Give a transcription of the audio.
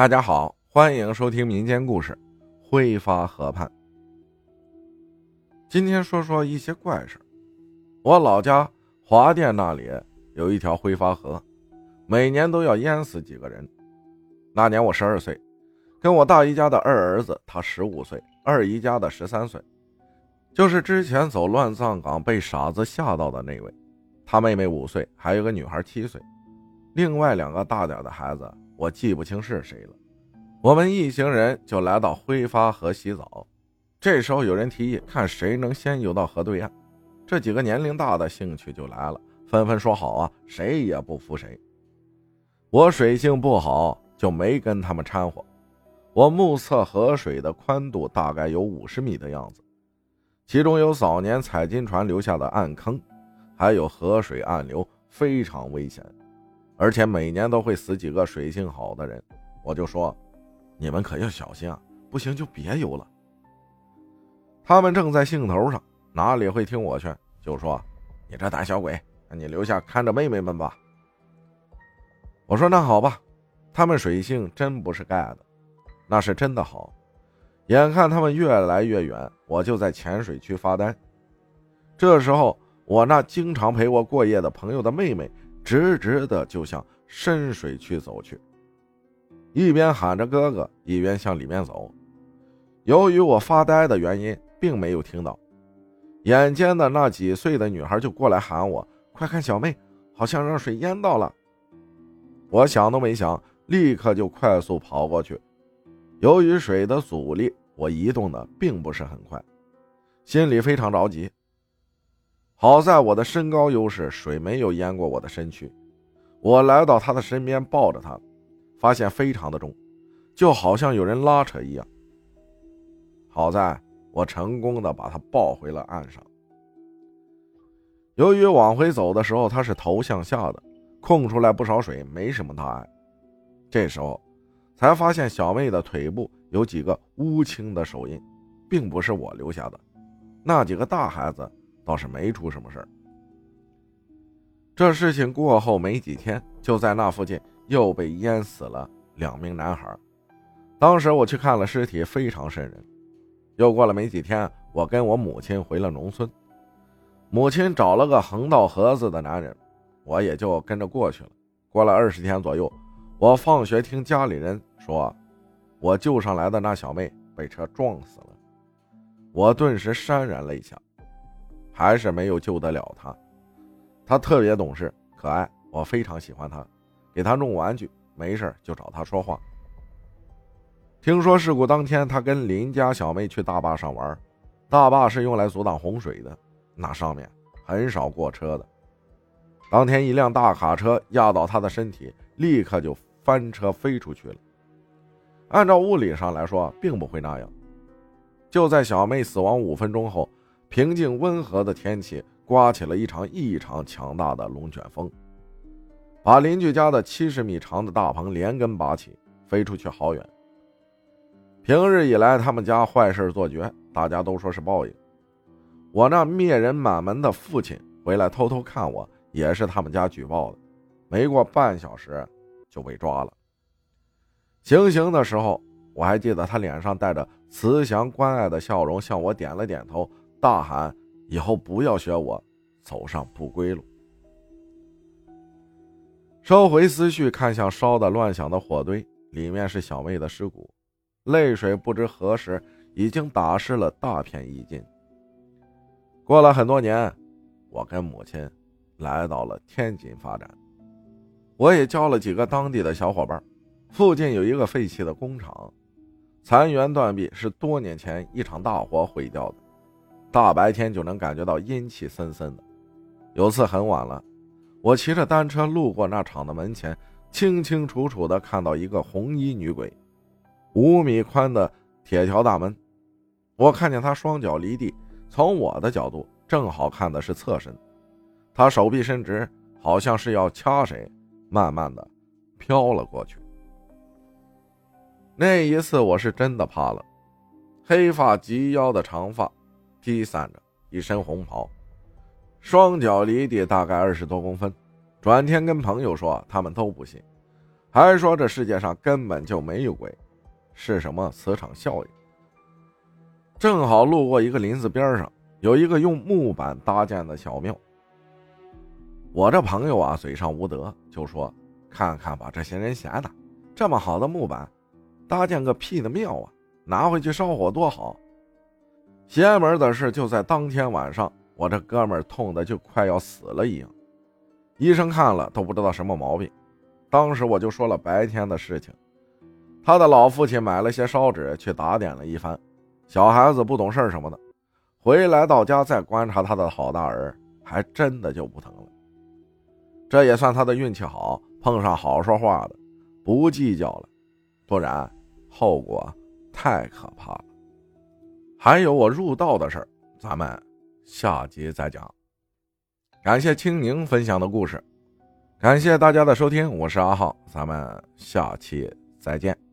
大家好，欢迎收听民间故事《挥发河畔》。今天说说一些怪事我老家华店那里有一条挥发河，每年都要淹死几个人。那年我十二岁，跟我大姨家的二儿子，他十五岁，二姨家的十三岁，就是之前走乱葬岗被傻子吓到的那位。他妹妹五岁，还有个女孩七岁，另外两个大点的孩子。我记不清是谁了。我们一行人就来到挥发河洗澡。这时候有人提议，看谁能先游到河对岸。这几个年龄大的兴趣就来了，纷纷说好啊，谁也不服谁。我水性不好，就没跟他们掺和。我目测河水的宽度大概有五十米的样子，其中有早年采金船留下的暗坑，还有河水暗流，非常危险。而且每年都会死几个水性好的人，我就说，你们可要小心啊！不行就别游了。他们正在兴头上，哪里会听我劝？就说：“你这胆小鬼，你留下看着妹妹们吧。”我说：“那好吧。”他们水性真不是盖的，那是真的好。眼看他们越来越远，我就在浅水区发呆。这时候，我那经常陪我过夜的朋友的妹妹。直直的就向深水区走去，一边喊着哥哥，一边向里面走。由于我发呆的原因，并没有听到。眼尖的那几岁的女孩就过来喊我：“快看，小妹，好像让水淹到了。”我想都没想，立刻就快速跑过去。由于水的阻力，我移动的并不是很快，心里非常着急。好在我的身高优势，水没有淹过我的身躯。我来到他的身边，抱着他，发现非常的重，就好像有人拉扯一样。好在我成功的把他抱回了岸上。由于往回走的时候他是头向下的，空出来不少水，没什么大碍。这时候才发现小妹的腿部有几个乌青的手印，并不是我留下的。那几个大孩子。倒是没出什么事儿。这事情过后没几天，就在那附近又被淹死了两名男孩。当时我去看了尸体，非常瘆人。又过了没几天，我跟我母亲回了农村，母亲找了个横道河子的男人，我也就跟着过去了。过了二十天左右，我放学听家里人说，我救上来的那小妹被车撞死了。我顿时潸然泪下。还是没有救得了他，他特别懂事可爱，我非常喜欢他，给他弄玩具，没事就找他说话。听说事故当天，他跟邻家小妹去大坝上玩，大坝是用来阻挡洪水的，那上面很少过车的。当天一辆大卡车压到他的身体，立刻就翻车飞出去了。按照物理上来说，并不会那样。就在小妹死亡五分钟后。平静温和的天气，刮起了一场异常强大的龙卷风，把邻居家的七十米长的大棚连根拔起，飞出去好远。平日以来，他们家坏事做绝，大家都说是报应。我那灭人满门的父亲回来偷偷看我，也是他们家举报的，没过半小时就被抓了。行刑的时候，我还记得他脸上带着慈祥关爱的笑容，向我点了点头。大喊：“以后不要学我，走上不归路。”收回思绪，看向烧的乱响的火堆，里面是小妹的尸骨，泪水不知何时已经打湿了大片衣襟。过了很多年，我跟母亲来到了天津发展，我也交了几个当地的小伙伴。附近有一个废弃的工厂，残垣断壁，是多年前一场大火毁掉的。大白天就能感觉到阴气森森的。有次很晚了，我骑着单车路过那厂的门前，清清楚楚的看到一个红衣女鬼，五米宽的铁条大门。我看见她双脚离地，从我的角度正好看的是侧身，她手臂伸直，好像是要掐谁，慢慢的飘了过去。那一次我是真的怕了，黑发及腰的长发。披散着一身红袍，双脚离地大概二十多公分。转天跟朋友说，他们都不信。还说这世界上根本就没有鬼，是什么磁场效应。正好路过一个林子边上，有一个用木板搭建的小庙。我这朋友啊，嘴上无德，就说：“看看吧，这些人闲的，这么好的木板，搭建个屁的庙啊！拿回去烧火多好。”邪门的事就在当天晚上，我这哥们痛的就快要死了一样，医生看了都不知道什么毛病。当时我就说了白天的事情，他的老父亲买了些烧纸去打点了一番，小孩子不懂事什么的，回来到家再观察他的好大儿，还真的就不疼了。这也算他的运气好，碰上好说话的，不计较了，不然后果太可怕了。还有我入道的事儿，咱们下集再讲。感谢青宁分享的故事。感谢大家的收听，我是阿浩，咱们下期再见。